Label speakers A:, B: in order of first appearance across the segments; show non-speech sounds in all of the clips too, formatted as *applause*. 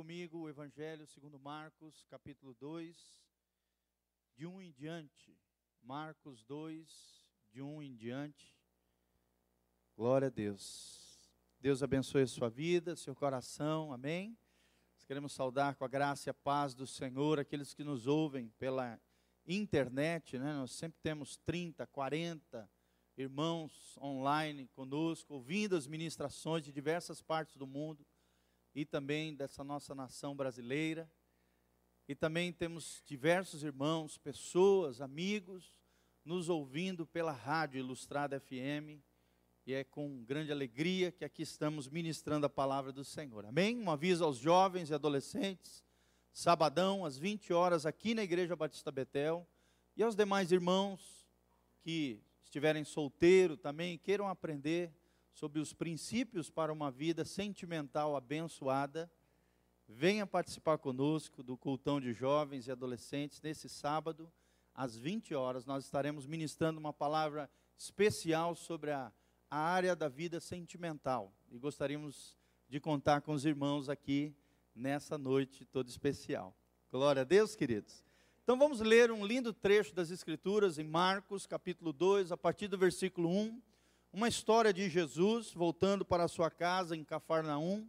A: comigo o Evangelho segundo Marcos, capítulo 2, de 1 em diante. Marcos 2, de 1 em diante. Glória a Deus. Deus abençoe a sua vida, seu coração, amém? Nós queremos saudar com a graça e a paz do Senhor aqueles que nos ouvem pela internet, né? Nós sempre temos 30, 40 irmãos online conosco, ouvindo as ministrações de diversas partes do mundo e também dessa nossa nação brasileira. E também temos diversos irmãos, pessoas, amigos, nos ouvindo pela Rádio Ilustrada FM. E é com grande alegria que aqui estamos ministrando a palavra do Senhor. Amém? Um aviso aos jovens e adolescentes. Sabadão, às 20 horas, aqui na Igreja Batista Betel. E aos demais irmãos que estiverem solteiros também, queiram aprender sobre os princípios para uma vida sentimental abençoada, venha participar conosco do cultão de jovens e adolescentes nesse sábado, às 20 horas. Nós estaremos ministrando uma palavra especial sobre a, a área da vida sentimental e gostaríamos de contar com os irmãos aqui nessa noite toda especial. Glória a Deus, queridos. Então vamos ler um lindo trecho das Escrituras em Marcos, capítulo 2, a partir do versículo 1 uma história de Jesus voltando para a sua casa em Cafarnaum.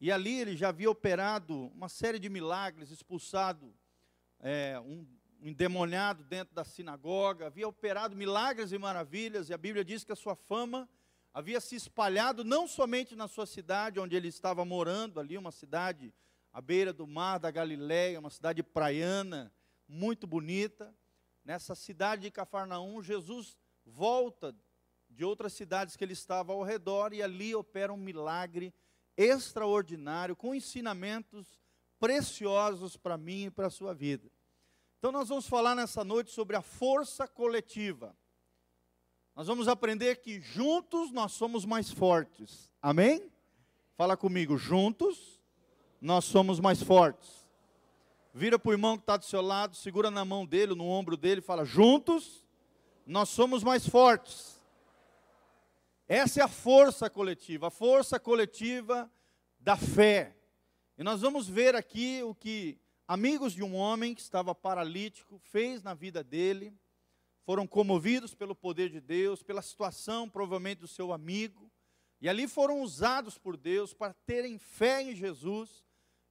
A: E ali ele já havia operado uma série de milagres, expulsado é, um, um endemoniado dentro da sinagoga, havia operado milagres e maravilhas, e a Bíblia diz que a sua fama havia se espalhado não somente na sua cidade, onde ele estava morando, ali, uma cidade à beira do mar da Galiléia, uma cidade praiana, muito bonita. Nessa cidade de Cafarnaum, Jesus volta de outras cidades que ele estava ao redor, e ali opera um milagre extraordinário, com ensinamentos preciosos para mim e para a sua vida. Então, nós vamos falar nessa noite sobre a força coletiva. Nós vamos aprender que juntos nós somos mais fortes. Amém? Fala comigo, juntos nós somos mais fortes. Vira para o irmão que está do seu lado, segura na mão dele, no ombro dele, fala: juntos nós somos mais fortes. Essa é a força coletiva, a força coletiva da fé. E nós vamos ver aqui o que amigos de um homem que estava paralítico fez na vida dele. Foram comovidos pelo poder de Deus, pela situação provavelmente do seu amigo, e ali foram usados por Deus para terem fé em Jesus,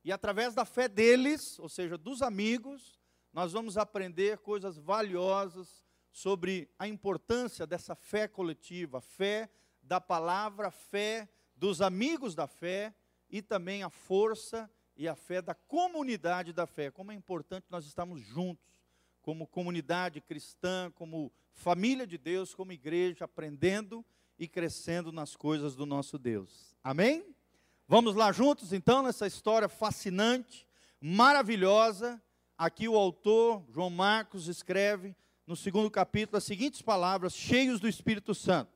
A: e através da fé deles, ou seja, dos amigos, nós vamos aprender coisas valiosas sobre a importância dessa fé coletiva, fé da palavra, fé dos amigos da fé e também a força e a fé da comunidade da fé. Como é importante nós estarmos juntos, como comunidade cristã, como família de Deus, como igreja, aprendendo e crescendo nas coisas do nosso Deus. Amém? Vamos lá juntos então nessa história fascinante, maravilhosa. Aqui o autor, João Marcos, escreve no segundo capítulo as seguintes palavras, cheios do Espírito Santo.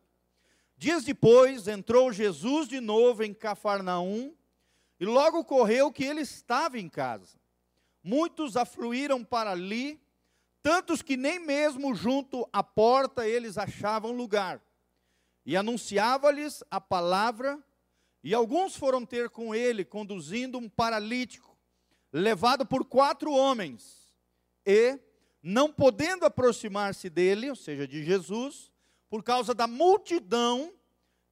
A: Dias depois, entrou Jesus de novo em Cafarnaum, e logo correu que ele estava em casa. Muitos afluíram para ali, tantos que nem mesmo junto à porta eles achavam lugar. E anunciava-lhes a palavra, e alguns foram ter com ele, conduzindo um paralítico, levado por quatro homens. E, não podendo aproximar-se dele, ou seja, de Jesus, por causa da multidão,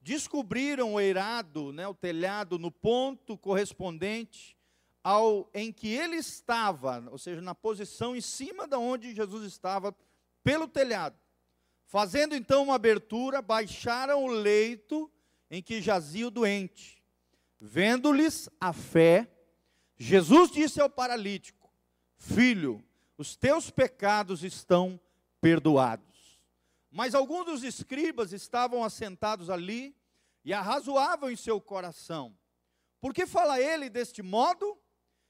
A: descobriram o eirado, né, o telhado, no ponto correspondente ao em que ele estava, ou seja, na posição em cima da onde Jesus estava, pelo telhado. Fazendo então uma abertura, baixaram o leito em que jazia o doente. Vendo-lhes a fé, Jesus disse ao paralítico: Filho, os teus pecados estão perdoados. Mas alguns dos escribas estavam assentados ali e arrazoavam em seu coração. Por que fala ele deste modo?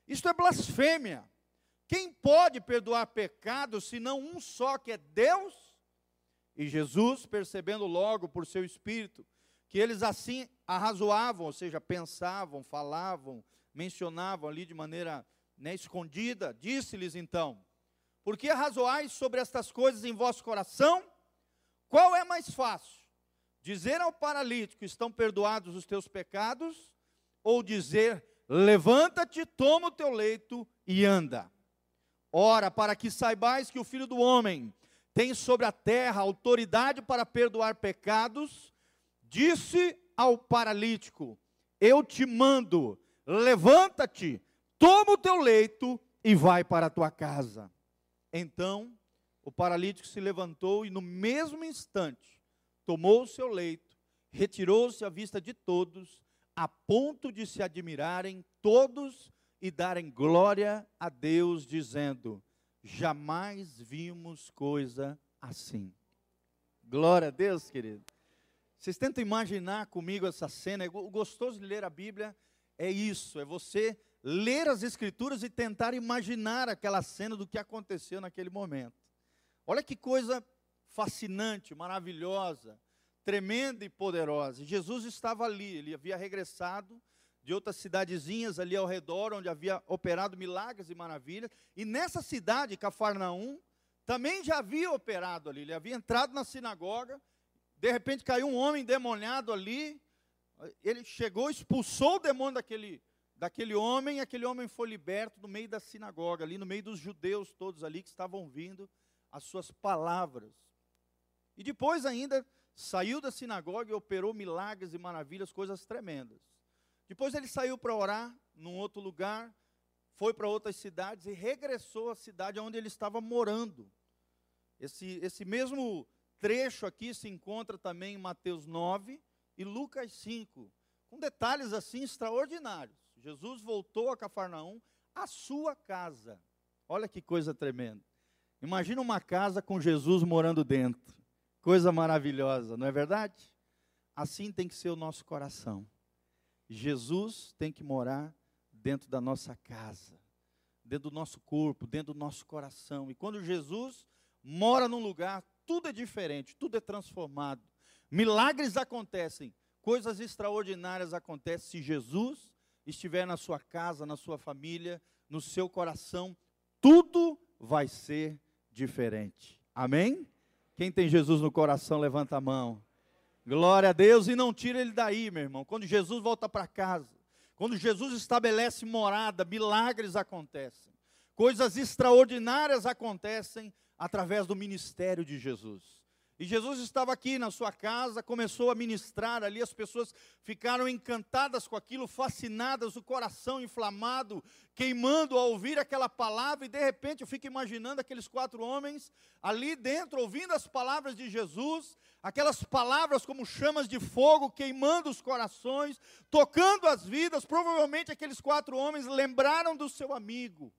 A: Isto é blasfêmia. Quem pode perdoar pecados senão um só, que é Deus? E Jesus, percebendo logo por seu espírito que eles assim arrazoavam, ou seja, pensavam, falavam, mencionavam ali de maneira né, escondida, disse-lhes então: Por que arrazoais sobre estas coisas em vosso coração? Qual é mais fácil? Dizer ao paralítico: estão perdoados os teus pecados? Ou dizer: Levanta-te, toma o teu leito e anda. Ora, para que saibais que o Filho do Homem tem sobre a terra autoridade para perdoar pecados, disse ao paralítico: Eu te mando, levanta-te, toma o teu leito e vai para a tua casa. Então, o paralítico se levantou e, no mesmo instante, tomou o seu leito, retirou-se à vista de todos, a ponto de se admirarem todos e darem glória a Deus, dizendo: Jamais vimos coisa assim. Glória a Deus, querido. Vocês tentam imaginar comigo essa cena? O gostoso de ler a Bíblia é isso, é você ler as Escrituras e tentar imaginar aquela cena do que aconteceu naquele momento. Olha que coisa fascinante, maravilhosa, tremenda e poderosa. Jesus estava ali, ele havia regressado de outras cidadezinhas ali ao redor, onde havia operado milagres e maravilhas. E nessa cidade, Cafarnaum, também já havia operado ali. Ele havia entrado na sinagoga, de repente caiu um homem demoniado ali. Ele chegou, expulsou o demônio daquele, daquele homem, e aquele homem foi liberto no meio da sinagoga, ali no meio dos judeus todos ali que estavam ouvindo as suas palavras. E depois ainda saiu da sinagoga e operou milagres e maravilhas, coisas tremendas. Depois ele saiu para orar num outro lugar, foi para outras cidades e regressou à cidade onde ele estava morando. Esse, esse mesmo trecho aqui se encontra também em Mateus 9 e Lucas 5, com detalhes assim extraordinários. Jesus voltou a Cafarnaum, a sua casa. Olha que coisa tremenda. Imagina uma casa com Jesus morando dentro. Coisa maravilhosa, não é verdade? Assim tem que ser o nosso coração. Jesus tem que morar dentro da nossa casa, dentro do nosso corpo, dentro do nosso coração. E quando Jesus mora num lugar, tudo é diferente, tudo é transformado. Milagres acontecem, coisas extraordinárias acontecem se Jesus estiver na sua casa, na sua família, no seu coração, tudo vai ser diferente. Amém? Quem tem Jesus no coração, levanta a mão. Glória a Deus e não tira ele daí, meu irmão. Quando Jesus volta para casa, quando Jesus estabelece morada, milagres acontecem. Coisas extraordinárias acontecem através do ministério de Jesus. E Jesus estava aqui na sua casa, começou a ministrar ali, as pessoas ficaram encantadas com aquilo, fascinadas, o coração inflamado, queimando ao ouvir aquela palavra, e de repente eu fico imaginando aqueles quatro homens ali dentro, ouvindo as palavras de Jesus, aquelas palavras como chamas de fogo, queimando os corações, tocando as vidas. Provavelmente aqueles quatro homens lembraram do seu amigo,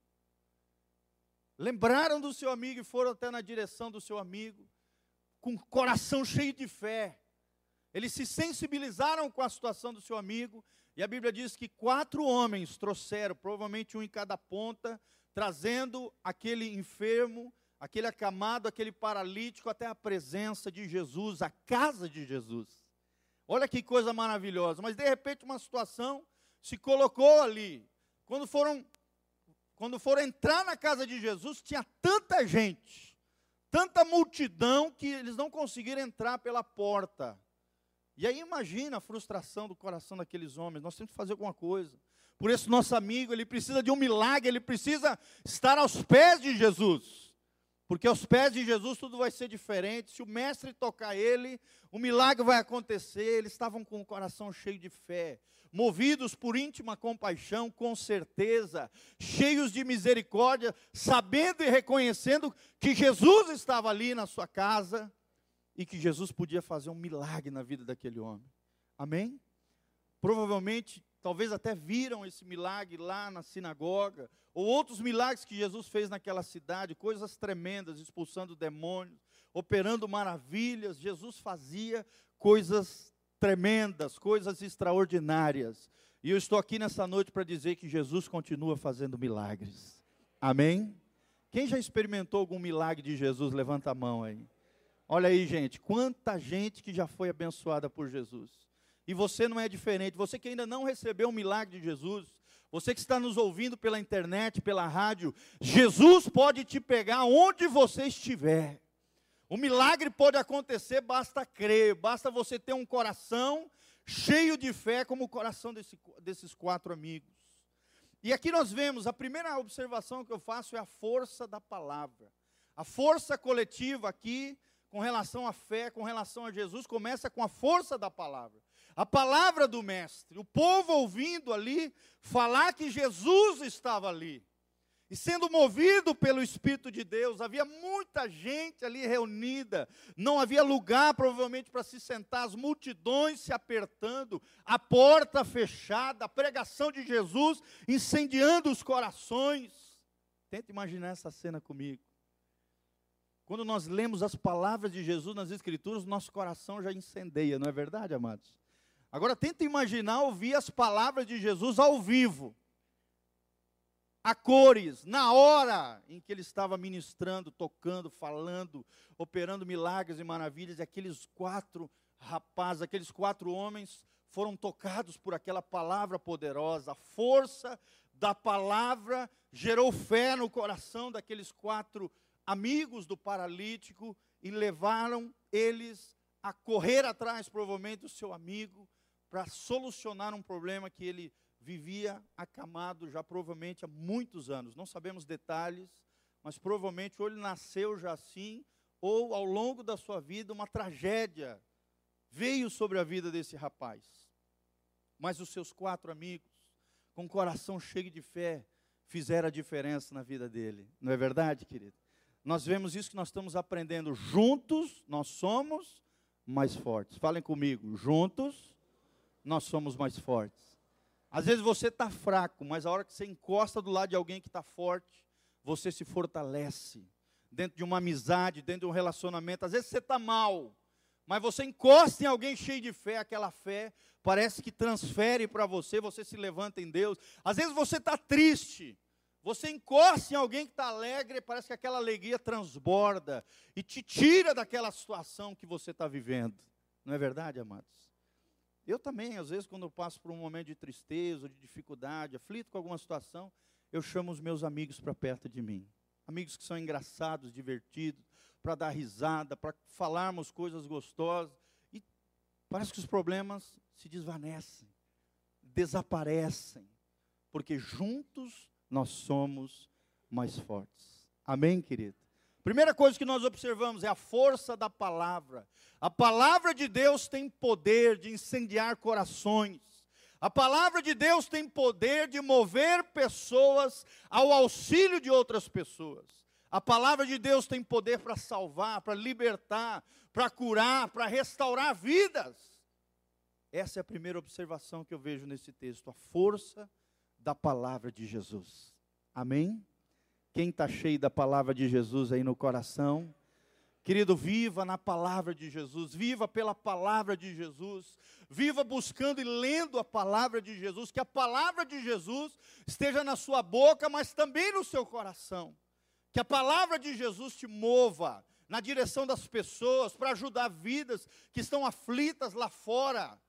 A: lembraram do seu amigo e foram até na direção do seu amigo com o coração cheio de fé. Eles se sensibilizaram com a situação do seu amigo, e a Bíblia diz que quatro homens trouxeram, provavelmente um em cada ponta, trazendo aquele enfermo, aquele acamado, aquele paralítico até a presença de Jesus, a casa de Jesus. Olha que coisa maravilhosa, mas de repente uma situação se colocou ali. Quando foram quando foram entrar na casa de Jesus, tinha tanta gente tanta multidão que eles não conseguiram entrar pela porta. E aí imagina a frustração do coração daqueles homens. Nós temos que fazer alguma coisa. Por isso nosso amigo, ele precisa de um milagre, ele precisa estar aos pés de Jesus. Porque aos pés de Jesus tudo vai ser diferente. Se o mestre tocar ele, o milagre vai acontecer. Eles estavam com o coração cheio de fé movidos por íntima compaixão, com certeza, cheios de misericórdia, sabendo e reconhecendo que Jesus estava ali na sua casa e que Jesus podia fazer um milagre na vida daquele homem. Amém? Provavelmente, talvez até viram esse milagre lá na sinagoga, ou outros milagres que Jesus fez naquela cidade, coisas tremendas, expulsando demônios, operando maravilhas. Jesus fazia coisas tremendas, coisas extraordinárias. E eu estou aqui nessa noite para dizer que Jesus continua fazendo milagres. Amém? Quem já experimentou algum milagre de Jesus? Levanta a mão aí. Olha aí, gente, quanta gente que já foi abençoada por Jesus. E você não é diferente. Você que ainda não recebeu o milagre de Jesus, você que está nos ouvindo pela internet, pela rádio, Jesus pode te pegar onde você estiver. O milagre pode acontecer, basta crer, basta você ter um coração cheio de fé, como o coração desse, desses quatro amigos. E aqui nós vemos, a primeira observação que eu faço é a força da palavra. A força coletiva aqui, com relação à fé, com relação a Jesus, começa com a força da palavra. A palavra do Mestre, o povo ouvindo ali falar que Jesus estava ali. E sendo movido pelo Espírito de Deus, havia muita gente ali reunida, não havia lugar provavelmente para se sentar, as multidões se apertando, a porta fechada, a pregação de Jesus incendiando os corações. Tenta imaginar essa cena comigo. Quando nós lemos as palavras de Jesus nas Escrituras, nosso coração já incendeia, não é verdade, amados? Agora tenta imaginar ouvir as palavras de Jesus ao vivo a cores, na hora em que ele estava ministrando, tocando, falando, operando milagres e maravilhas, e aqueles quatro rapazes, aqueles quatro homens foram tocados por aquela palavra poderosa, a força da palavra gerou fé no coração daqueles quatro amigos do paralítico e levaram eles a correr atrás, provavelmente, do seu amigo, para solucionar um problema que ele vivia acamado já provavelmente há muitos anos. Não sabemos detalhes, mas provavelmente ou ele nasceu já assim, ou ao longo da sua vida uma tragédia veio sobre a vida desse rapaz. Mas os seus quatro amigos, com o coração cheio de fé, fizeram a diferença na vida dele. Não é verdade, querido? Nós vemos isso que nós estamos aprendendo. Juntos nós somos mais fortes. Falem comigo. Juntos nós somos mais fortes. Às vezes você está fraco, mas a hora que você encosta do lado de alguém que está forte, você se fortalece. Dentro de uma amizade, dentro de um relacionamento. Às vezes você está mal, mas você encosta em alguém cheio de fé, aquela fé parece que transfere para você, você se levanta em Deus. Às vezes você está triste, você encosta em alguém que está alegre, parece que aquela alegria transborda e te tira daquela situação que você está vivendo. Não é verdade, amados? Eu também, às vezes, quando eu passo por um momento de tristeza, de dificuldade, aflito com alguma situação, eu chamo os meus amigos para perto de mim. Amigos que são engraçados, divertidos, para dar risada, para falarmos coisas gostosas. E parece que os problemas se desvanecem, desaparecem, porque juntos nós somos mais fortes. Amém, querido? Primeira coisa que nós observamos é a força da palavra. A palavra de Deus tem poder de incendiar corações. A palavra de Deus tem poder de mover pessoas ao auxílio de outras pessoas. A palavra de Deus tem poder para salvar, para libertar, para curar, para restaurar vidas. Essa é a primeira observação que eu vejo nesse texto, a força da palavra de Jesus. Amém? Quem está cheio da palavra de Jesus aí no coração? Querido, viva na palavra de Jesus, viva pela palavra de Jesus, viva buscando e lendo a palavra de Jesus, que a palavra de Jesus esteja na sua boca, mas também no seu coração. Que a palavra de Jesus te mova na direção das pessoas, para ajudar vidas que estão aflitas lá fora.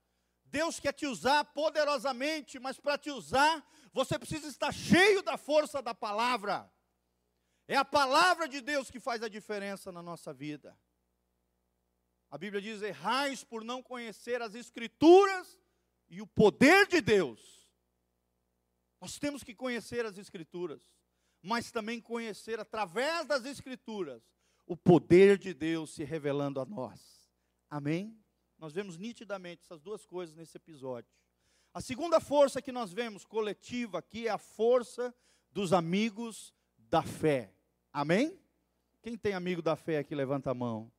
A: Deus quer te usar poderosamente, mas para te usar, você precisa estar cheio da força da palavra. É a palavra de Deus que faz a diferença na nossa vida. A Bíblia diz: errais por não conhecer as Escrituras e o poder de Deus. Nós temos que conhecer as Escrituras, mas também conhecer através das Escrituras o poder de Deus se revelando a nós. Amém? Nós vemos nitidamente essas duas coisas nesse episódio. A segunda força que nós vemos coletiva aqui é a força dos amigos da fé. Amém? Quem tem amigo da fé aqui, levanta a mão.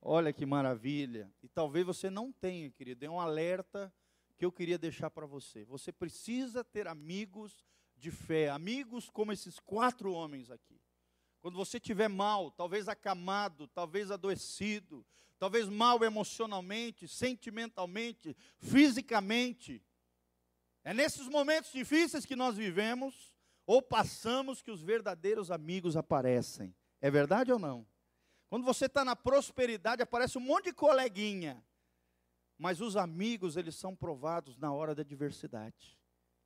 A: Olha que maravilha. E talvez você não tenha, querido. É um alerta que eu queria deixar para você. Você precisa ter amigos de fé, amigos como esses quatro homens aqui. Quando você estiver mal, talvez acamado, talvez adoecido, talvez mal emocionalmente, sentimentalmente, fisicamente. É nesses momentos difíceis que nós vivemos ou passamos que os verdadeiros amigos aparecem. É verdade ou não? Quando você está na prosperidade, aparece um monte de coleguinha. Mas os amigos, eles são provados na hora da adversidade.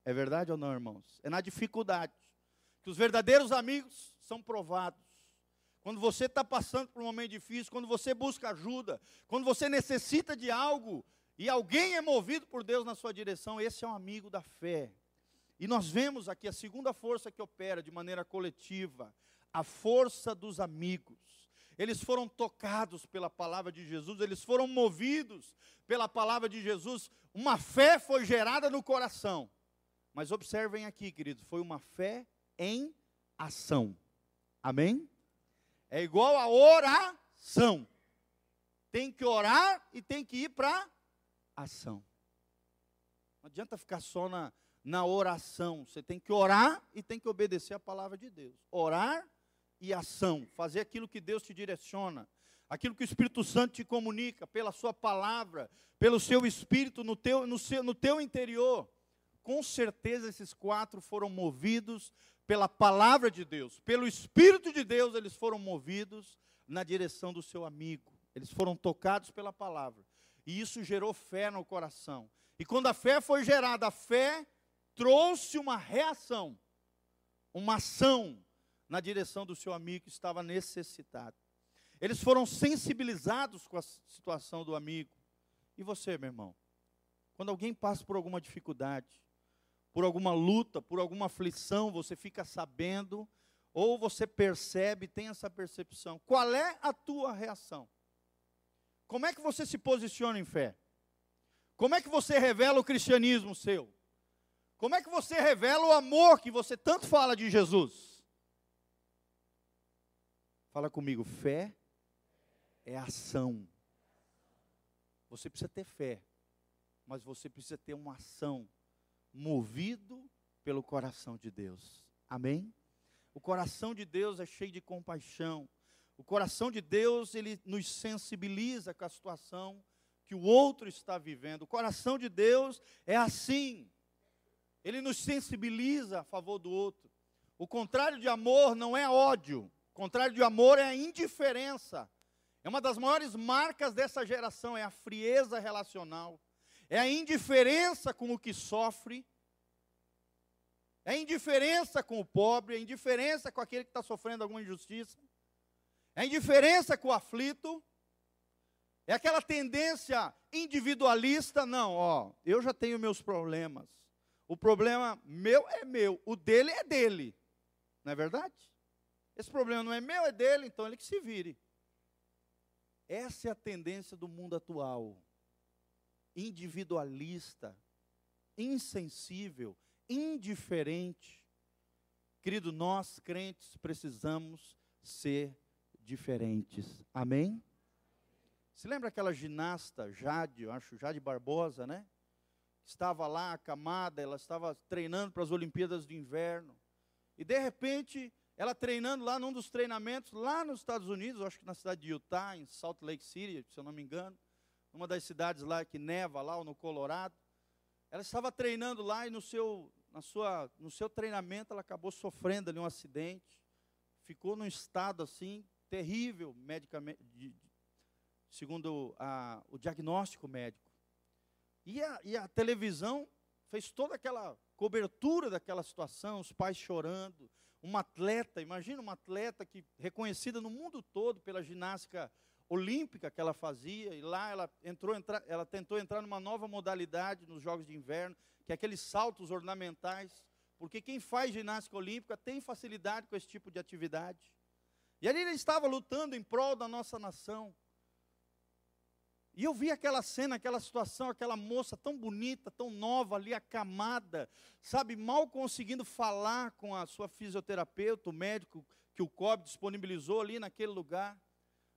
A: É verdade ou não, irmãos? É na dificuldade. Que os verdadeiros amigos são provados. Quando você está passando por um momento difícil, quando você busca ajuda, quando você necessita de algo e alguém é movido por Deus na sua direção, esse é um amigo da fé. E nós vemos aqui a segunda força que opera de maneira coletiva, a força dos amigos. Eles foram tocados pela palavra de Jesus, eles foram movidos pela palavra de Jesus. Uma fé foi gerada no coração. Mas observem aqui, queridos, foi uma fé em ação. Amém? É igual a oração. Tem que orar e tem que ir para ação. Não adianta ficar só na, na oração. Você tem que orar e tem que obedecer a palavra de Deus. Orar e ação. Fazer aquilo que Deus te direciona. Aquilo que o Espírito Santo te comunica pela sua palavra, pelo seu espírito no teu, no seu, no teu interior. Com certeza esses quatro foram movidos pela palavra de Deus, pelo Espírito de Deus, eles foram movidos na direção do seu amigo. Eles foram tocados pela palavra. E isso gerou fé no coração. E quando a fé foi gerada, a fé trouxe uma reação, uma ação na direção do seu amigo que estava necessitado. Eles foram sensibilizados com a situação do amigo. E você, meu irmão? Quando alguém passa por alguma dificuldade, por alguma luta, por alguma aflição, você fica sabendo, ou você percebe, tem essa percepção. Qual é a tua reação? Como é que você se posiciona em fé? Como é que você revela o cristianismo seu? Como é que você revela o amor que você tanto fala de Jesus? Fala comigo, fé é ação. Você precisa ter fé, mas você precisa ter uma ação movido pelo coração de Deus. Amém? O coração de Deus é cheio de compaixão. O coração de Deus, ele nos sensibiliza com a situação que o outro está vivendo. O coração de Deus é assim. Ele nos sensibiliza a favor do outro. O contrário de amor não é ódio. O contrário de amor é a indiferença. É uma das maiores marcas dessa geração, é a frieza relacional. É a indiferença com o que sofre. É a indiferença com o pobre, é a indiferença com aquele que está sofrendo alguma injustiça. É a indiferença com o aflito. É aquela tendência individualista, não, ó, eu já tenho meus problemas. O problema meu é meu, o dele é dele. Não é verdade? Esse problema não é meu, é dele, então ele que se vire. Essa é a tendência do mundo atual. Individualista, insensível, indiferente. Querido, nós crentes precisamos ser diferentes. Amém? Se lembra aquela ginasta Jade, eu acho Jade Barbosa, né? Estava lá acamada, ela estava treinando para as Olimpíadas de Inverno. E de repente, ela treinando lá num dos treinamentos, lá nos Estados Unidos, acho que na cidade de Utah, em Salt Lake City, se eu não me engano, uma das cidades lá que neva lá, ou no Colorado. Ela estava treinando lá e no seu, na sua, no seu treinamento ela acabou sofrendo ali um acidente. Ficou num estado assim terrível, medicamente, de, segundo a, o diagnóstico médico. E a, e a televisão fez toda aquela cobertura daquela situação, os pais chorando. Uma atleta, imagina uma atleta que reconhecida no mundo todo pela ginástica olímpica que ela fazia, e lá ela entrou, entra, ela tentou entrar numa nova modalidade nos Jogos de Inverno, que é aqueles saltos ornamentais, porque quem faz ginástica olímpica tem facilidade com esse tipo de atividade. E ali ele estava lutando em prol da nossa nação. E eu vi aquela cena, aquela situação, aquela moça tão bonita, tão nova ali, acamada, sabe, mal conseguindo falar com a sua fisioterapeuta, o médico que o COB disponibilizou ali naquele lugar.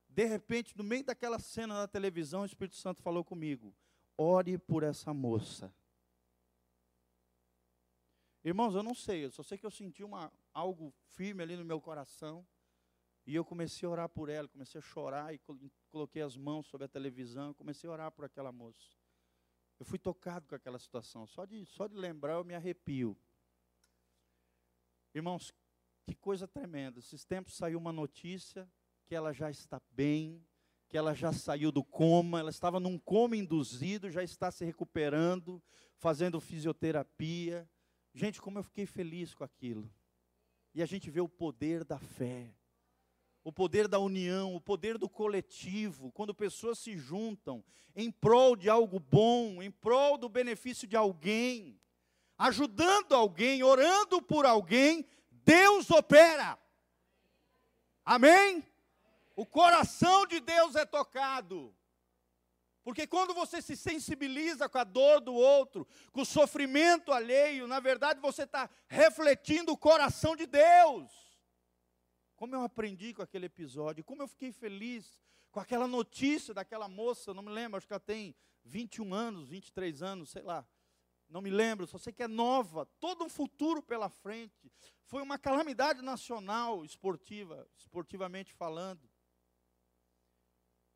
A: De repente, no meio daquela cena na televisão, o Espírito Santo falou comigo: ore por essa moça. Irmãos, eu não sei, eu só sei que eu senti uma, algo firme ali no meu coração. E eu comecei a orar por ela, comecei a chorar e coloquei as mãos sobre a televisão, comecei a orar por aquela moça. Eu fui tocado com aquela situação. Só de, só de lembrar eu me arrepio. Irmãos, que coisa tremenda. Esses tempos saiu uma notícia que ela já está bem, que ela já saiu do coma, ela estava num coma induzido, já está se recuperando, fazendo fisioterapia. Gente, como eu fiquei feliz com aquilo. E a gente vê o poder da fé o poder da união, o poder do coletivo, quando pessoas se juntam em prol de algo bom, em prol do benefício de alguém. ajudando alguém, orando por alguém, Deus opera. Amém? O coração de Deus é tocado. Porque quando você se sensibiliza com a dor do outro, com o sofrimento alheio, na verdade você está refletindo o coração de Deus. Como eu aprendi com aquele episódio, como eu fiquei feliz com aquela notícia daquela moça, não me lembro, acho que ela tem 21 anos, 23 anos, sei lá. Não me lembro, só sei que é nova, todo um futuro pela frente. Foi uma calamidade nacional esportiva, esportivamente falando.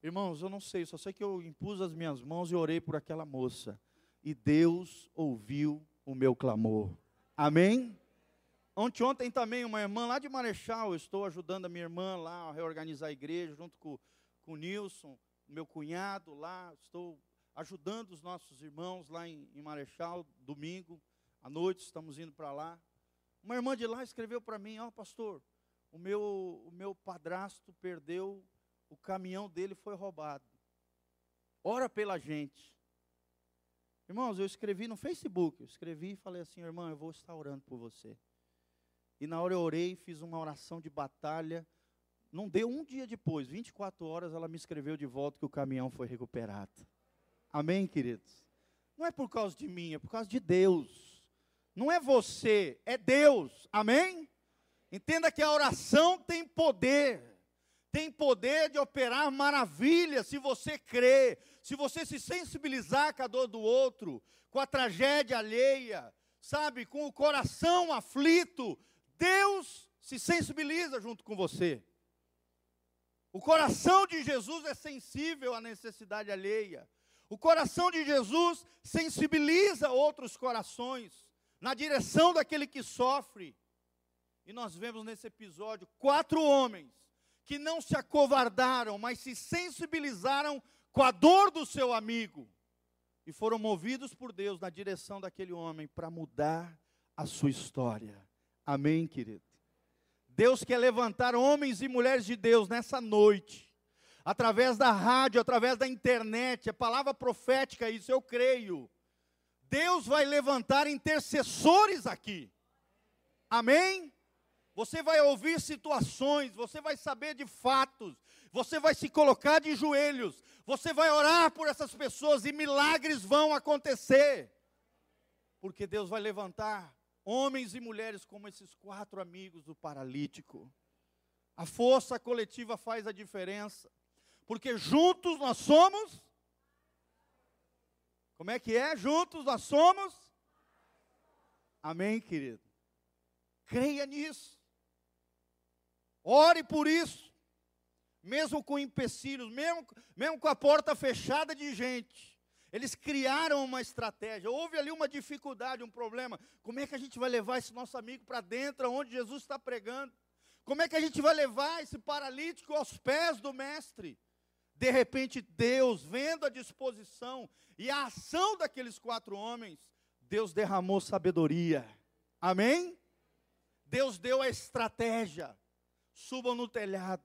A: Irmãos, eu não sei, só sei que eu impus as minhas mãos e orei por aquela moça. E Deus ouviu o meu clamor. Amém? Ontem, ontem também, uma irmã lá de Marechal, eu estou ajudando a minha irmã lá a reorganizar a igreja, junto com, com o Nilson, meu cunhado lá, estou ajudando os nossos irmãos lá em, em Marechal, domingo, à noite, estamos indo para lá. Uma irmã de lá escreveu para mim, ó oh, pastor, o meu, o meu padrasto perdeu o caminhão dele foi roubado. Ora pela gente. Irmãos, eu escrevi no Facebook, eu escrevi e falei assim, irmão, eu vou estar orando por você. E na hora eu orei, fiz uma oração de batalha. Não deu um dia depois, 24 horas, ela me escreveu de volta que o caminhão foi recuperado. Amém, queridos? Não é por causa de mim, é por causa de Deus. Não é você, é Deus. Amém? Entenda que a oração tem poder tem poder de operar maravilhas se você crê, se você se sensibilizar com a dor do outro, com a tragédia alheia, sabe, com o coração aflito, se sensibiliza junto com você. O coração de Jesus é sensível à necessidade alheia. O coração de Jesus sensibiliza outros corações na direção daquele que sofre. E nós vemos nesse episódio quatro homens que não se acovardaram, mas se sensibilizaram com a dor do seu amigo e foram movidos por Deus na direção daquele homem para mudar a sua história. Amém, querido? Deus quer levantar homens e mulheres de Deus nessa noite, através da rádio, através da internet, a palavra profética, isso eu creio. Deus vai levantar intercessores aqui. Amém? Você vai ouvir situações, você vai saber de fatos, você vai se colocar de joelhos, você vai orar por essas pessoas e milagres vão acontecer. Porque Deus vai levantar homens e mulheres como esses quatro amigos do paralítico. A força coletiva faz a diferença. Porque juntos nós somos. Como é que é? Juntos nós somos. Amém, querido? Creia nisso. Ore por isso. Mesmo com empecilhos, mesmo, mesmo com a porta fechada de gente. Eles criaram uma estratégia. Houve ali uma dificuldade, um problema. Como é que a gente vai levar esse nosso amigo para dentro, onde Jesus está pregando? Como é que a gente vai levar esse paralítico aos pés do Mestre? De repente, Deus, vendo a disposição e a ação daqueles quatro homens, Deus derramou sabedoria. Amém? Deus deu a estratégia subam no telhado.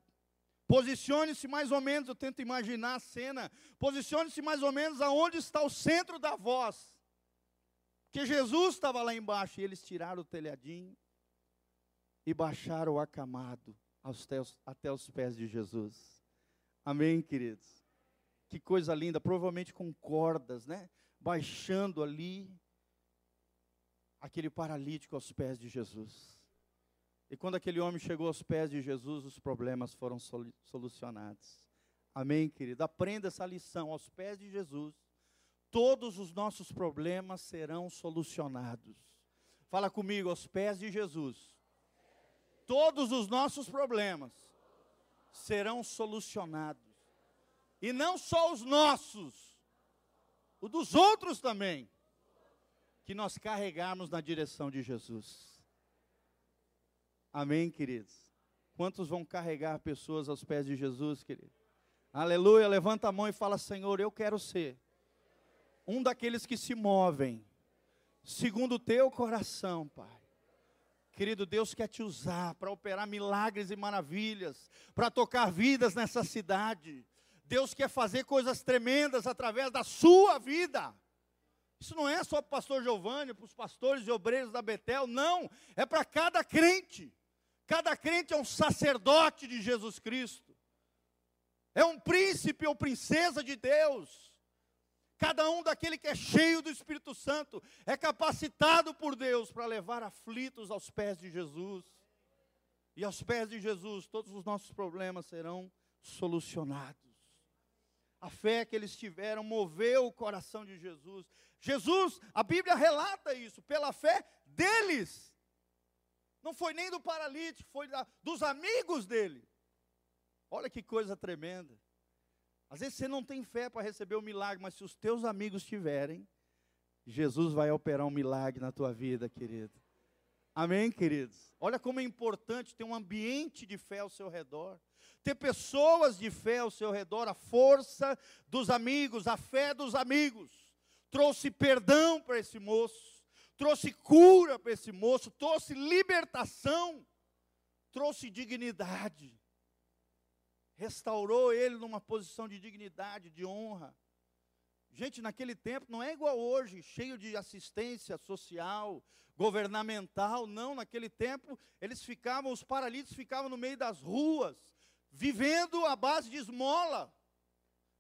A: Posicione-se mais ou menos, eu tento imaginar a cena. Posicione-se mais ou menos aonde está o centro da voz. Porque Jesus estava lá embaixo e eles tiraram o telhadinho e baixaram o acamado até os pés de Jesus. Amém, queridos? Que coisa linda, provavelmente com cordas, né? Baixando ali aquele paralítico aos pés de Jesus. E quando aquele homem chegou aos pés de Jesus, os problemas foram solucionados. Amém, querido? Aprenda essa lição. Aos pés de Jesus, todos os nossos problemas serão solucionados. Fala comigo, aos pés de Jesus, todos os nossos problemas serão solucionados. E não só os nossos, o dos outros também, que nós carregarmos na direção de Jesus. Amém, queridos? Quantos vão carregar pessoas aos pés de Jesus, querido? Aleluia, levanta a mão e fala: Senhor, eu quero ser um daqueles que se movem, segundo o teu coração, Pai. Querido, Deus quer te usar para operar milagres e maravilhas, para tocar vidas nessa cidade. Deus quer fazer coisas tremendas através da sua vida. Isso não é só para o pastor Giovanni, para os pastores e obreiros da Betel, não, é para cada crente. Cada crente é um sacerdote de Jesus Cristo, é um príncipe ou princesa de Deus. Cada um daquele que é cheio do Espírito Santo é capacitado por Deus para levar aflitos aos pés de Jesus. E aos pés de Jesus, todos os nossos problemas serão solucionados. A fé que eles tiveram moveu o coração de Jesus. Jesus, a Bíblia relata isso, pela fé deles. Não foi nem do paralítico, foi da, dos amigos dele. Olha que coisa tremenda. Às vezes você não tem fé para receber o milagre, mas se os teus amigos tiverem, Jesus vai operar um milagre na tua vida, querido. Amém, queridos? Olha como é importante ter um ambiente de fé ao seu redor, ter pessoas de fé ao seu redor, a força dos amigos, a fé dos amigos. Trouxe perdão para esse moço, trouxe cura para esse moço, trouxe libertação, trouxe dignidade restaurou ele numa posição de dignidade, de honra. Gente, naquele tempo não é igual hoje, cheio de assistência social, governamental, não, naquele tempo eles ficavam, os paralíticos ficavam no meio das ruas, vivendo à base de esmola,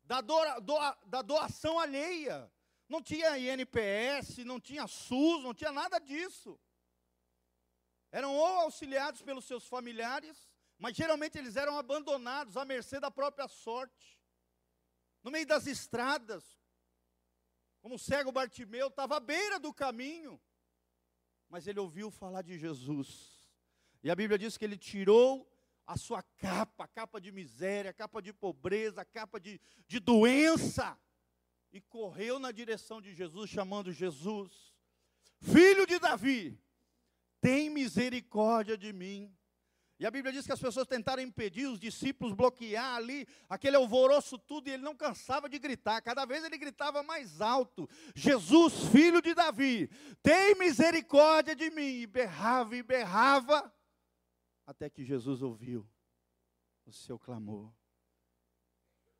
A: da, doa, doa, da doação alheia. Não tinha INPS, não tinha SUS, não tinha nada disso. Eram ou auxiliados pelos seus familiares, mas geralmente eles eram abandonados à mercê da própria sorte. No meio das estradas, como o cego Bartimeu estava à beira do caminho, mas ele ouviu falar de Jesus. E a Bíblia diz que ele tirou a sua capa, a capa de miséria, a capa de pobreza, a capa de, de doença, e correu na direção de Jesus, chamando Jesus, filho de Davi, tem misericórdia de mim. E a Bíblia diz que as pessoas tentaram impedir os discípulos, bloquear ali aquele alvoroço tudo, e ele não cansava de gritar. Cada vez ele gritava mais alto: Jesus, filho de Davi, tem misericórdia de mim. E berrava e berrava, até que Jesus ouviu o seu clamor.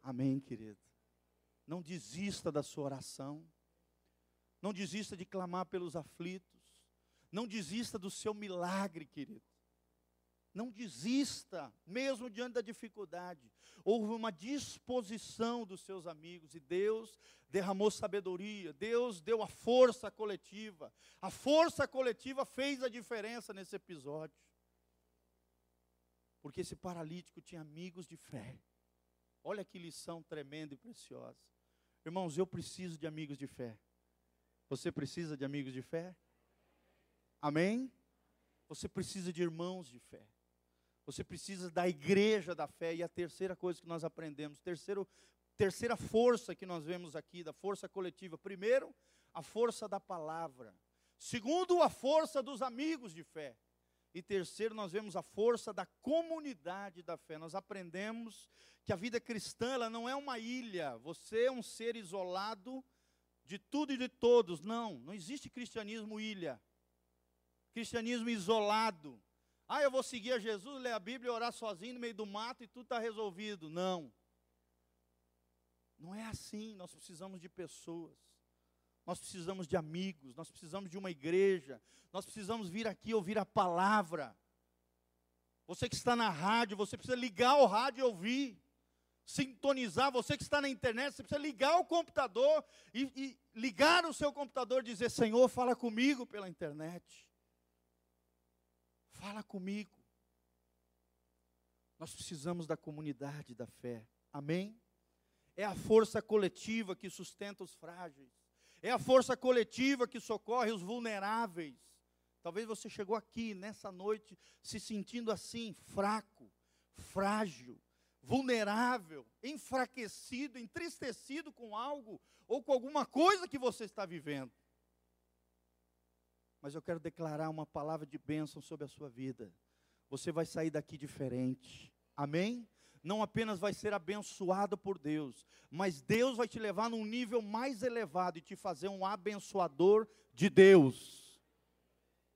A: Amém, querido. Não desista da sua oração. Não desista de clamar pelos aflitos. Não desista do seu milagre, querido. Não desista, mesmo diante da dificuldade. Houve uma disposição dos seus amigos e Deus derramou sabedoria, Deus deu a força coletiva. A força coletiva fez a diferença nesse episódio. Porque esse paralítico tinha amigos de fé. Olha que lição tremenda e preciosa. Irmãos, eu preciso de amigos de fé. Você precisa de amigos de fé? Amém? Você precisa de irmãos de fé. Você precisa da igreja da fé. E a terceira coisa que nós aprendemos, terceiro, terceira força que nós vemos aqui, da força coletiva. Primeiro, a força da palavra. Segundo, a força dos amigos de fé. E terceiro, nós vemos a força da comunidade da fé. Nós aprendemos que a vida cristã ela não é uma ilha. Você é um ser isolado de tudo e de todos. Não, não existe cristianismo ilha. Cristianismo isolado. Ah, eu vou seguir a Jesus, ler a Bíblia, orar sozinho no meio do mato e tudo está resolvido. Não. Não é assim. Nós precisamos de pessoas. Nós precisamos de amigos. Nós precisamos de uma igreja. Nós precisamos vir aqui ouvir a palavra. Você que está na rádio, você precisa ligar o rádio e ouvir. Sintonizar. Você que está na internet, você precisa ligar o computador e, e ligar o seu computador e dizer: Senhor, fala comigo pela internet. Fala comigo. Nós precisamos da comunidade da fé. Amém? É a força coletiva que sustenta os frágeis. É a força coletiva que socorre os vulneráveis. Talvez você chegou aqui nessa noite se sentindo assim, fraco, frágil, vulnerável, enfraquecido, entristecido com algo ou com alguma coisa que você está vivendo mas eu quero declarar uma palavra de bênção sobre a sua vida. Você vai sair daqui diferente. Amém? Não apenas vai ser abençoado por Deus, mas Deus vai te levar num nível mais elevado e te fazer um abençoador de Deus.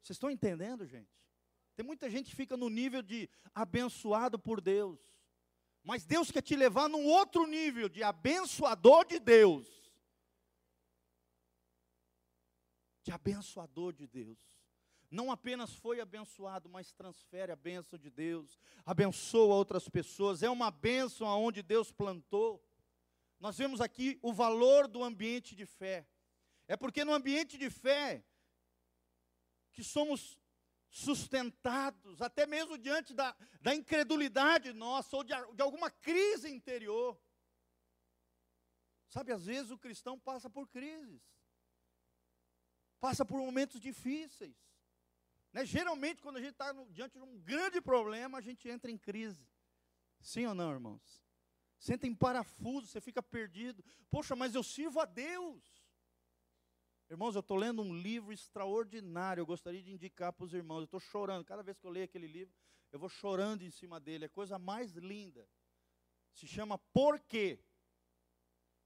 A: Vocês estão entendendo, gente? Tem muita gente que fica no nível de abençoado por Deus, mas Deus quer te levar num outro nível de abençoador de Deus. de abençoador de Deus. Não apenas foi abençoado, mas transfere a bênção de Deus, abençoa outras pessoas, é uma bênção aonde Deus plantou. Nós vemos aqui o valor do ambiente de fé. É porque no ambiente de fé que somos sustentados, até mesmo diante da, da incredulidade nossa, ou de, de alguma crise interior. Sabe, às vezes o cristão passa por crises, passa por momentos difíceis. Né? Geralmente, quando a gente está diante de um grande problema, a gente entra em crise. Sim ou não, irmãos? Senta em parafuso, você fica perdido. Poxa, mas eu sirvo a Deus. Irmãos, eu estou lendo um livro extraordinário, eu gostaria de indicar para os irmãos. Eu estou chorando, cada vez que eu leio aquele livro, eu vou chorando em cima dele, é a coisa mais linda. Se chama Por quê?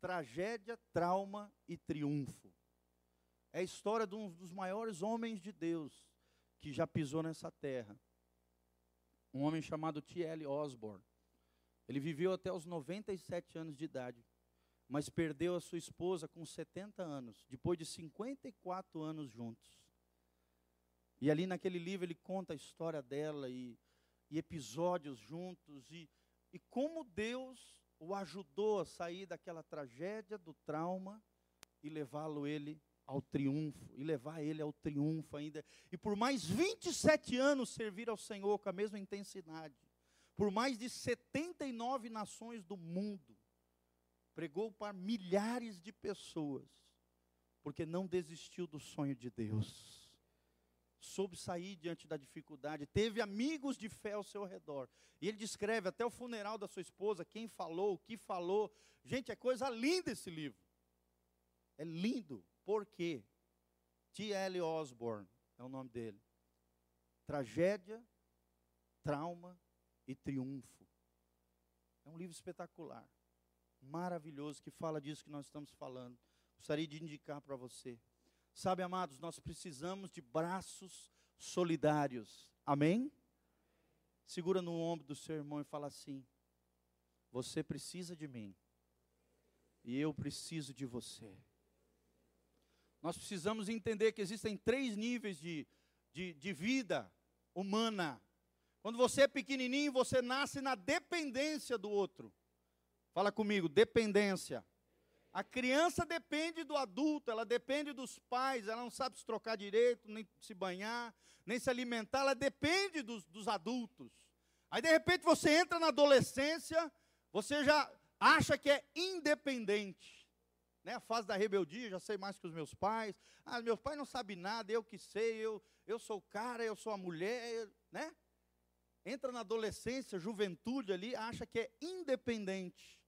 A: Tragédia, trauma e triunfo. É a história de um dos maiores homens de Deus que já pisou nessa terra. Um homem chamado T.L. Osborne. Ele viveu até os 97 anos de idade mas perdeu a sua esposa com 70 anos, depois de 54 anos juntos. E ali naquele livro ele conta a história dela e, e episódios juntos e, e como Deus o ajudou a sair daquela tragédia, do trauma e levá-lo ele ao triunfo, e levar ele ao triunfo ainda. E por mais 27 anos servir ao Senhor com a mesma intensidade. Por mais de 79 nações do mundo pregou para milhares de pessoas, porque não desistiu do sonho de Deus. Soube sair diante da dificuldade, teve amigos de fé ao seu redor. E ele descreve até o funeral da sua esposa, quem falou, o que falou. Gente, é coisa linda esse livro. É lindo. Por quê? T.L. Osborne é o nome dele. Tragédia, trauma e triunfo. É um livro espetacular maravilhoso que fala disso que nós estamos falando. Gostaria de indicar para você. Sabe, amados, nós precisamos de braços solidários. Amém? Segura no ombro do seu irmão e fala assim: Você precisa de mim. E eu preciso de você. Nós precisamos entender que existem três níveis de, de, de vida humana. Quando você é pequenininho, você nasce na dependência do outro. Fala comigo, dependência. A criança depende do adulto, ela depende dos pais, ela não sabe se trocar direito, nem se banhar, nem se alimentar, ela depende dos, dos adultos. Aí de repente você entra na adolescência, você já acha que é independente. Né? A fase da rebeldia, já sei mais que os meus pais. Ah, meus pais não sabem nada, eu que sei, eu, eu sou o cara, eu sou a mulher, né? Entra na adolescência, juventude ali, acha que é independente.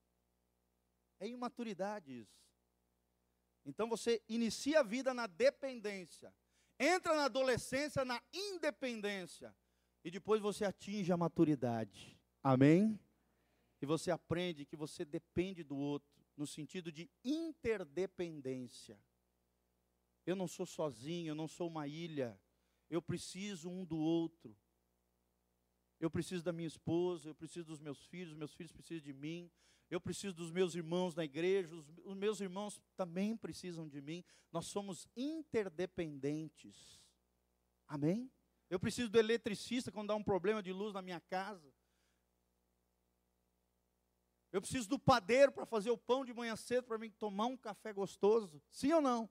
A: É imaturidade isso. Então você inicia a vida na dependência, entra na adolescência na independência, e depois você atinge a maturidade. Amém? E você aprende que você depende do outro, no sentido de interdependência. Eu não sou sozinho, eu não sou uma ilha, eu preciso um do outro. Eu preciso da minha esposa, eu preciso dos meus filhos, meus filhos precisam de mim, eu preciso dos meus irmãos na igreja, os, meus irmãos também precisam de mim. Nós somos interdependentes. Amém? Eu preciso do eletricista quando dá um problema de luz na minha casa. Eu preciso do padeiro para fazer o pão de manhã cedo para mim tomar um café gostoso. Sim ou não?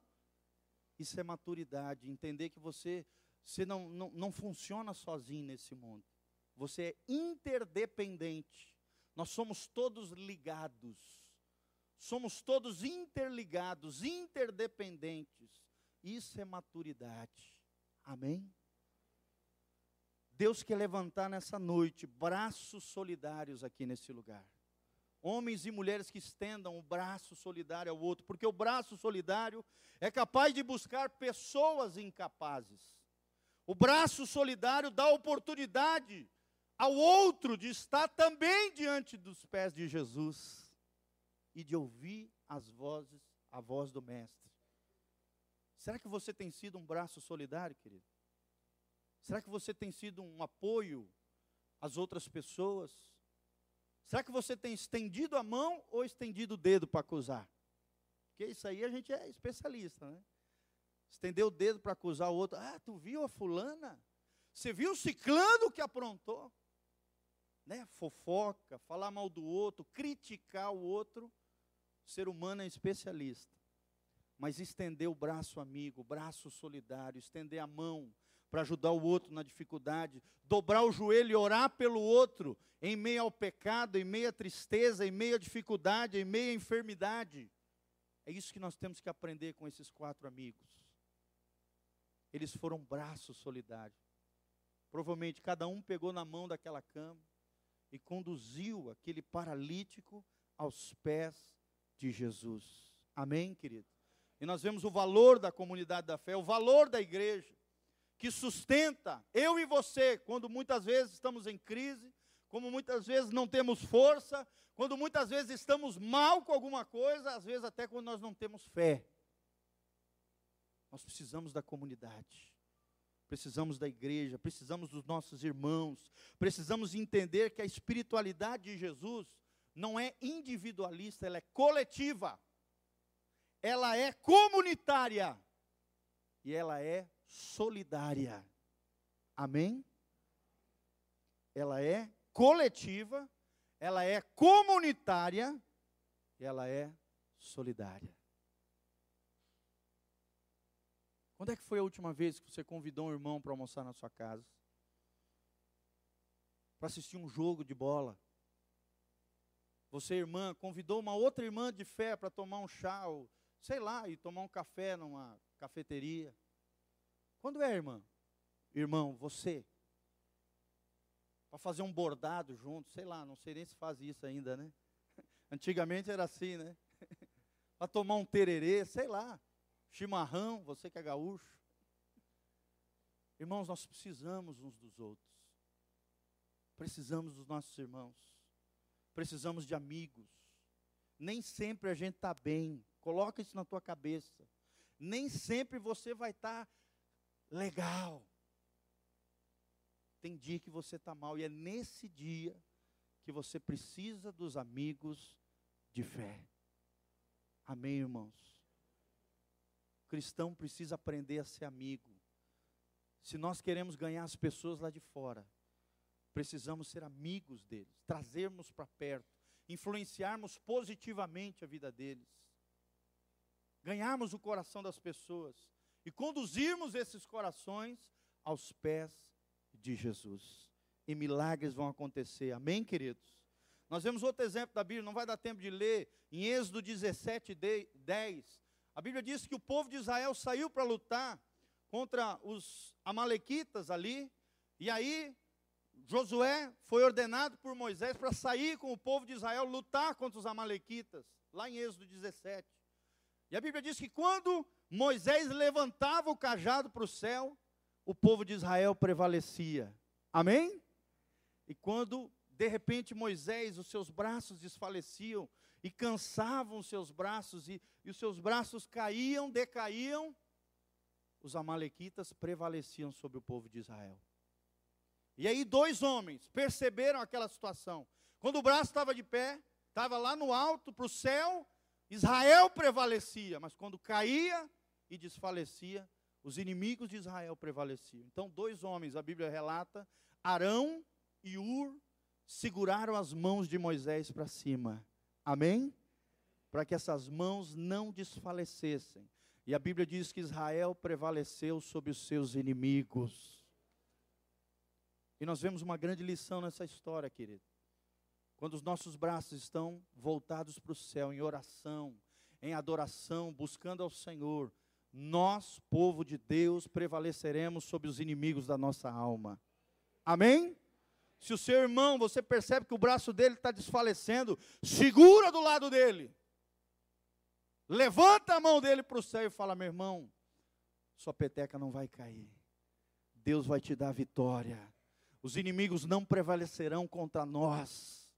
A: Isso é maturidade, entender que você, você não, não, não funciona sozinho nesse mundo. Você é interdependente. Nós somos todos ligados, somos todos interligados, interdependentes. Isso é maturidade. Amém? Deus quer levantar nessa noite braços solidários aqui nesse lugar. Homens e mulheres que estendam o braço solidário ao outro, porque o braço solidário é capaz de buscar pessoas incapazes. O braço solidário dá oportunidade ao outro de estar também diante dos pés de Jesus e de ouvir as vozes, a voz do mestre. Será que você tem sido um braço solidário, querido? Será que você tem sido um apoio às outras pessoas? Será que você tem estendido a mão ou estendido o dedo para acusar? Porque isso aí a gente é especialista, né? Estendeu o dedo para acusar o outro. Ah, tu viu a fulana? Você viu o ciclano que aprontou? Né? Fofoca, falar mal do outro, criticar o outro. O ser humano é especialista. Mas estender o braço amigo, o braço solidário, estender a mão para ajudar o outro na dificuldade, dobrar o joelho e orar pelo outro, em meio ao pecado, em meio à tristeza, em meio à dificuldade, em meio à enfermidade. É isso que nós temos que aprender com esses quatro amigos. Eles foram braços solidários. Provavelmente cada um pegou na mão daquela cama e conduziu aquele paralítico aos pés de Jesus. Amém, querido? E nós vemos o valor da comunidade da fé, o valor da igreja, que sustenta eu e você, quando muitas vezes estamos em crise, como muitas vezes não temos força, quando muitas vezes estamos mal com alguma coisa, às vezes até quando nós não temos fé. Nós precisamos da comunidade, precisamos da igreja, precisamos dos nossos irmãos, precisamos entender que a espiritualidade de Jesus não é individualista, ela é coletiva, ela é comunitária e ela é solidária. Amém? Ela é coletiva, ela é comunitária, ela é solidária. Quando é que foi a última vez que você convidou um irmão para almoçar na sua casa? Para assistir um jogo de bola? Você, irmã, convidou uma outra irmã de fé para tomar um chá, ou sei lá, e tomar um café numa cafeteria? Quando é, irmã? Irmão, você. Para fazer um bordado junto, sei lá, não sei nem se faz isso ainda, né? *laughs* Antigamente era assim, né? *laughs* para tomar um tererê, sei lá chimarrão, você que é gaúcho. Irmãos, nós precisamos uns dos outros. Precisamos dos nossos irmãos. Precisamos de amigos. Nem sempre a gente está bem. Coloca isso na tua cabeça. Nem sempre você vai estar tá legal. Tem dia que você está mal. E é nesse dia que você precisa dos amigos de fé. Amém, irmãos? O cristão precisa aprender a ser amigo. Se nós queremos ganhar as pessoas lá de fora, precisamos ser amigos deles, trazermos para perto, influenciarmos positivamente a vida deles, ganharmos o coração das pessoas e conduzirmos esses corações aos pés de Jesus. E milagres vão acontecer. Amém, queridos? Nós vemos outro exemplo da Bíblia, não vai dar tempo de ler, em Êxodo 17, 10. A Bíblia diz que o povo de Israel saiu para lutar contra os amalequitas ali, e aí Josué foi ordenado por Moisés para sair com o povo de Israel lutar contra os amalequitas, lá em Êxodo 17. E a Bíblia diz que quando Moisés levantava o cajado para o céu, o povo de Israel prevalecia. Amém? E quando de repente Moisés, os seus braços desfaleciam, e cansavam os seus braços, e, e os seus braços caíam, decaíam, os amalequitas prevaleciam sobre o povo de Israel. E aí dois homens perceberam aquela situação. Quando o braço estava de pé, estava lá no alto para o céu, Israel prevalecia, mas quando caía e desfalecia, os inimigos de Israel prevaleciam. Então, dois homens, a Bíblia relata, Arão e Ur, seguraram as mãos de Moisés para cima. Amém? Para que essas mãos não desfalecessem. E a Bíblia diz que Israel prevaleceu sobre os seus inimigos. E nós vemos uma grande lição nessa história, querido. Quando os nossos braços estão voltados para o céu, em oração, em adoração, buscando ao Senhor, nós, povo de Deus, prevaleceremos sobre os inimigos da nossa alma. Amém? Se o seu irmão, você percebe que o braço dele está desfalecendo, segura do lado dele. Levanta a mão dele para o céu e fala: meu irmão, sua peteca não vai cair. Deus vai te dar vitória. Os inimigos não prevalecerão contra nós,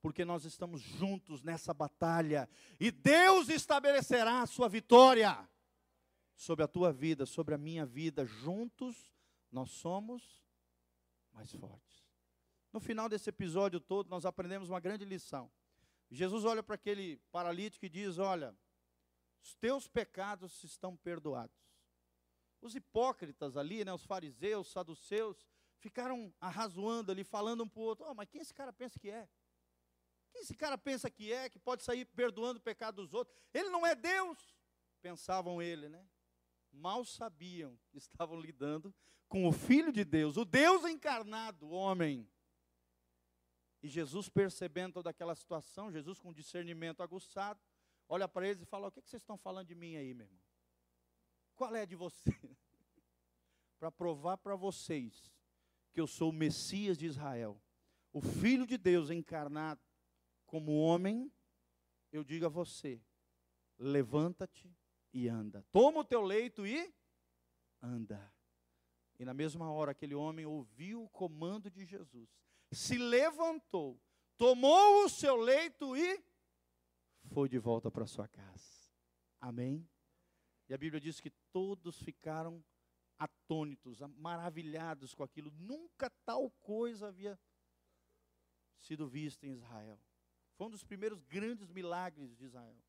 A: porque nós estamos juntos nessa batalha. E Deus estabelecerá a sua vitória sobre a tua vida, sobre a minha vida. Juntos nós somos mais fortes. No final desse episódio todo, nós aprendemos uma grande lição. Jesus olha para aquele paralítico e diz: Olha, os teus pecados estão perdoados. os hipócritas ali, né, os fariseus, os saduceus, ficaram arrazoando ali, falando um para o outro: oh, mas quem esse cara pensa que é? Quem esse cara pensa que é, que pode sair perdoando o pecado dos outros? Ele não é Deus, pensavam ele, né? Mal sabiam que estavam lidando com o Filho de Deus, o Deus encarnado, homem. E Jesus, percebendo toda aquela situação, Jesus com discernimento aguçado, olha para eles e fala: O que, vocês estão falando de mim aí, meu irmão? Qual é de você? *laughs* para provar para vocês que eu sou o Messias de Israel, o Filho de Deus encarnado como homem, eu digo a você: levanta-te e anda. Toma o teu leito e anda. E na mesma hora aquele homem ouviu o comando de Jesus, se levantou, tomou o seu leito e foi de volta para sua casa. Amém? E a Bíblia diz que todos ficaram atônitos, maravilhados com aquilo. Nunca tal coisa havia sido vista em Israel. Foi um dos primeiros grandes milagres de Israel.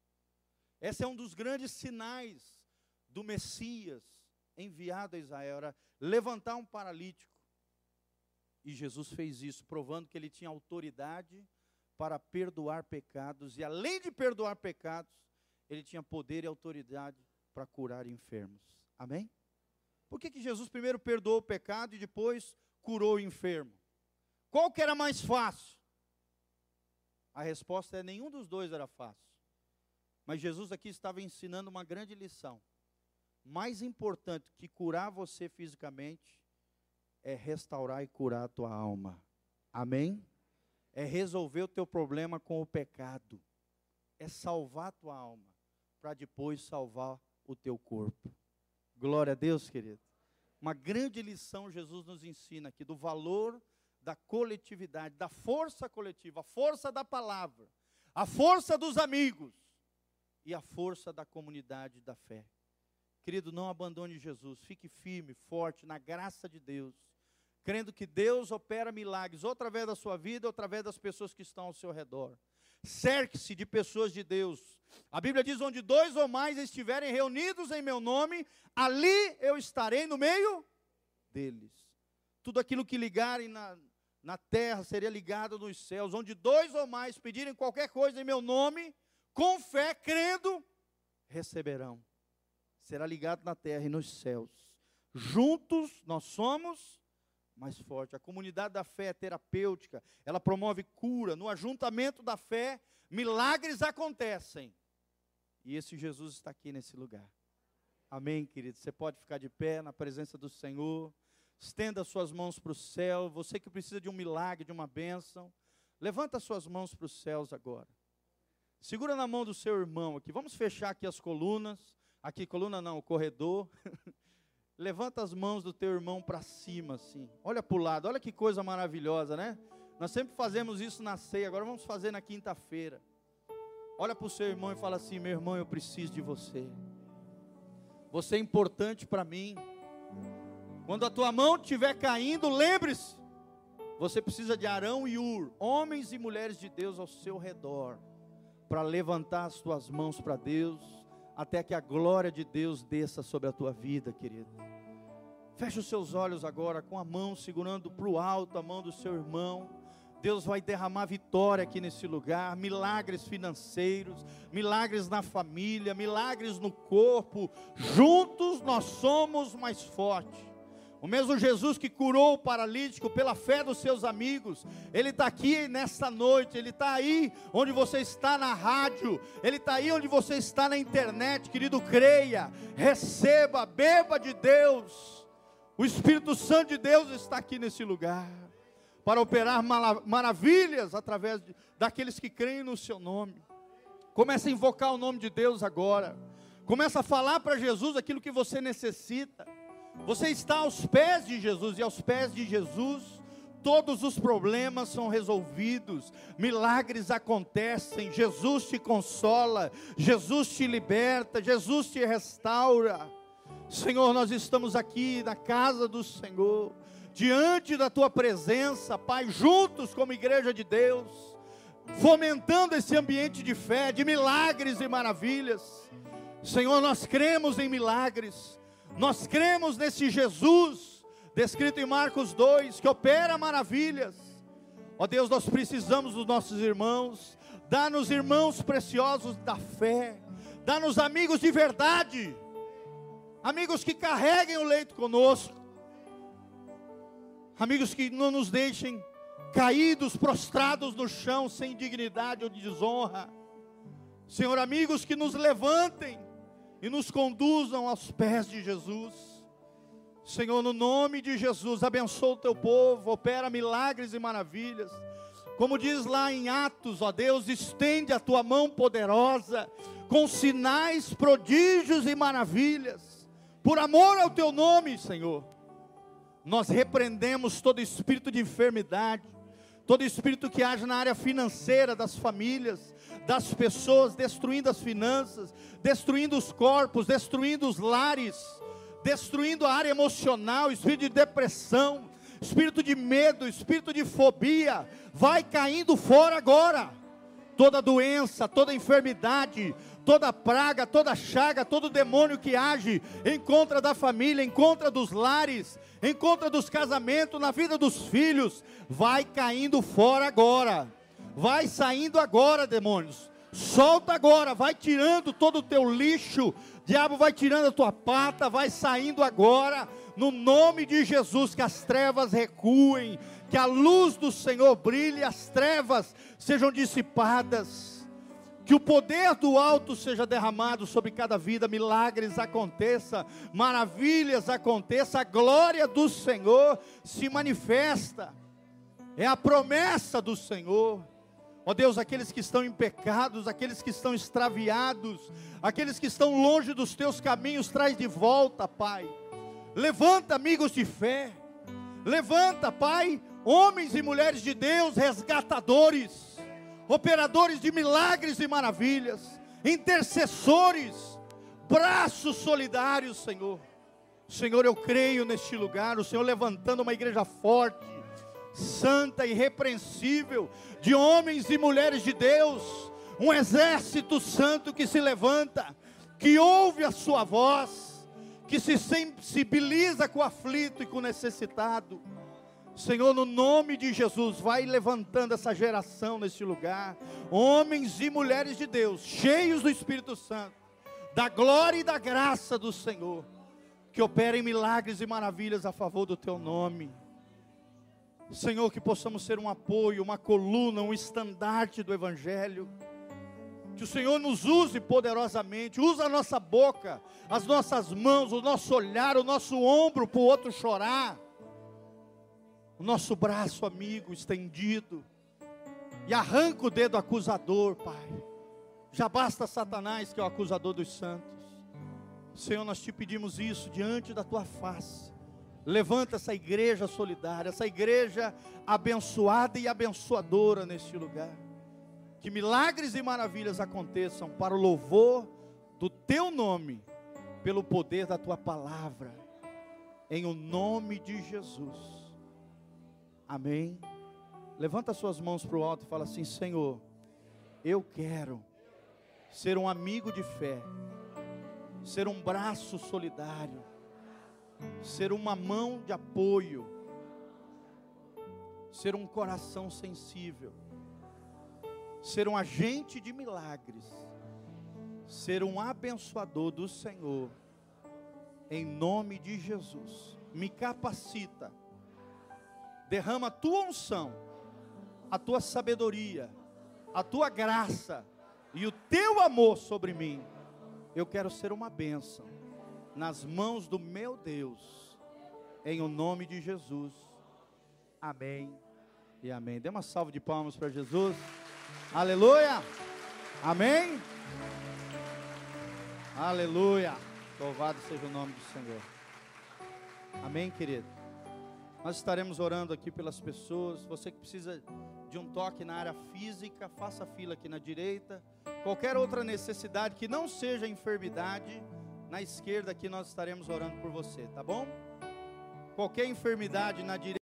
A: Esse é um dos grandes sinais do Messias enviado a Israel, era levantar um paralítico. E Jesus fez isso, provando que ele tinha autoridade para perdoar pecados, e além de perdoar pecados, ele tinha poder e autoridade para curar enfermos. Amém? Por que, que Jesus primeiro perdoou o pecado e depois curou o enfermo? Qual que era mais fácil? A resposta é nenhum dos dois era fácil. Mas Jesus aqui estava ensinando uma grande lição. Mais importante que curar você fisicamente é restaurar e curar a tua alma. Amém? É resolver o teu problema com o pecado. É salvar a tua alma para depois salvar o teu corpo. Glória a Deus, querido. Uma grande lição Jesus nos ensina aqui do valor da coletividade, da força coletiva, a força da palavra, a força dos amigos e a força da comunidade da fé. Querido, não abandone Jesus, fique firme, forte na graça de Deus, crendo que Deus opera milagres, ou através da sua vida, ou através das pessoas que estão ao seu redor. Cerque-se de pessoas de Deus. A Bíblia diz: onde dois ou mais estiverem reunidos em meu nome, ali eu estarei no meio deles. Tudo aquilo que ligarem na, na terra seria ligado nos céus. Onde dois ou mais pedirem qualquer coisa em meu nome, com fé, crendo, receberão. Será ligado na terra e nos céus. Juntos nós somos mais fortes. A comunidade da fé é terapêutica, ela promove cura. No ajuntamento da fé, milagres acontecem. E esse Jesus está aqui nesse lugar. Amém, querido? Você pode ficar de pé na presença do Senhor. Estenda suas mãos para o céu. Você que precisa de um milagre, de uma bênção. Levanta suas mãos para os céus agora. Segura na mão do seu irmão aqui. Vamos fechar aqui as colunas. Aqui, coluna não, o corredor. *laughs* Levanta as mãos do teu irmão para cima, assim. Olha para o lado, olha que coisa maravilhosa, né? Nós sempre fazemos isso na ceia, agora vamos fazer na quinta-feira. Olha para o seu irmão e fala assim: meu irmão, eu preciso de você. Você é importante para mim. Quando a tua mão estiver caindo, lembre-se: você precisa de Arão e Ur, homens e mulheres de Deus ao seu redor para levantar as tuas mãos para Deus, até que a glória de Deus desça sobre a tua vida, querido. Feche os seus olhos agora, com a mão segurando para o alto a mão do seu irmão. Deus vai derramar vitória aqui nesse lugar, milagres financeiros, milagres na família, milagres no corpo. Juntos nós somos mais fortes. O mesmo Jesus que curou o paralítico pela fé dos seus amigos, Ele está aqui nesta noite, Ele está aí onde você está na rádio, Ele está aí onde você está na internet, querido, creia, receba, beba de Deus. O Espírito Santo de Deus está aqui nesse lugar, para operar maravilhas através de, daqueles que creem no Seu nome. Comece a invocar o nome de Deus agora, comece a falar para Jesus aquilo que você necessita. Você está aos pés de Jesus, e aos pés de Jesus, todos os problemas são resolvidos, milagres acontecem, Jesus te consola, Jesus te liberta, Jesus te restaura. Senhor, nós estamos aqui na casa do Senhor, diante da tua presença, Pai, juntos como igreja de Deus, fomentando esse ambiente de fé, de milagres e maravilhas. Senhor, nós cremos em milagres. Nós cremos nesse Jesus, descrito em Marcos 2, que opera maravilhas. Ó Deus, nós precisamos dos nossos irmãos. Dá-nos irmãos preciosos da fé. Dá-nos amigos de verdade. Amigos que carreguem o leito conosco. Amigos que não nos deixem caídos, prostrados no chão, sem dignidade ou desonra. Senhor, amigos que nos levantem e nos conduzam aos pés de Jesus. Senhor, no nome de Jesus, abençoa o teu povo, opera milagres e maravilhas. Como diz lá em Atos, ó Deus, estende a tua mão poderosa, com sinais, prodígios e maravilhas, por amor ao teu nome, Senhor. Nós repreendemos todo espírito de enfermidade, todo espírito que age na área financeira das famílias, das pessoas, destruindo as finanças, destruindo os corpos, destruindo os lares, destruindo a área emocional, espírito de depressão, espírito de medo, espírito de fobia, vai caindo fora agora. Toda doença, toda enfermidade, toda praga, toda chaga, todo demônio que age em contra da família, em contra dos lares, em contra dos casamentos, na vida dos filhos, vai caindo fora agora Vai saindo agora, demônios. Solta agora, vai tirando todo o teu lixo. Diabo vai tirando a tua pata, vai saindo agora. No nome de Jesus, que as trevas recuem, que a luz do Senhor brilhe, as trevas sejam dissipadas. Que o poder do alto seja derramado sobre cada vida, milagres aconteça, maravilhas aconteça, a glória do Senhor se manifesta. É a promessa do Senhor. Ó Deus, aqueles que estão em pecados, aqueles que estão extraviados, aqueles que estão longe dos teus caminhos, traz de volta, Pai. Levanta amigos de fé. Levanta, Pai, homens e mulheres de Deus, resgatadores, operadores de milagres e maravilhas, intercessores, braços solidários, Senhor. Senhor, eu creio neste lugar, o Senhor levantando uma igreja forte, santa e irrepreensível, de homens e mulheres de Deus, um exército santo que se levanta, que ouve a sua voz, que se sensibiliza com o aflito e com o necessitado. Senhor, no nome de Jesus, vai levantando essa geração neste lugar, homens e mulheres de Deus, cheios do Espírito Santo, da glória e da graça do Senhor, que operem milagres e maravilhas a favor do teu nome. Senhor, que possamos ser um apoio, uma coluna, um estandarte do Evangelho. Que o Senhor nos use poderosamente, usa a nossa boca, as nossas mãos, o nosso olhar, o nosso ombro para o outro chorar, o nosso braço amigo estendido, e arranca o dedo acusador, Pai. Já basta Satanás, que é o acusador dos santos. Senhor, nós te pedimos isso diante da tua face. Levanta essa igreja solidária, essa igreja abençoada e abençoadora neste lugar. Que milagres e maravilhas aconteçam para o louvor do teu nome, pelo poder da tua palavra, em o nome de Jesus. Amém. Levanta suas mãos para o alto e fala assim: Senhor, eu quero ser um amigo de fé, ser um braço solidário ser uma mão de apoio, ser um coração sensível, ser um agente de milagres, ser um abençoador do Senhor, em nome de Jesus. Me capacita, derrama a tua unção, a tua sabedoria, a tua graça e o teu amor sobre mim. Eu quero ser uma bênção nas mãos do meu Deus, em o nome de Jesus. Amém e amém. Dê uma salva de palmas para Jesus. Aleluia. Amém. Aleluia. Louvado seja o nome do Senhor. Amém, querido. Nós estaremos orando aqui pelas pessoas. Você que precisa de um toque na área física, faça fila aqui na direita. Qualquer outra necessidade que não seja enfermidade, na esquerda aqui nós estaremos orando por você, tá bom? Qualquer enfermidade na direita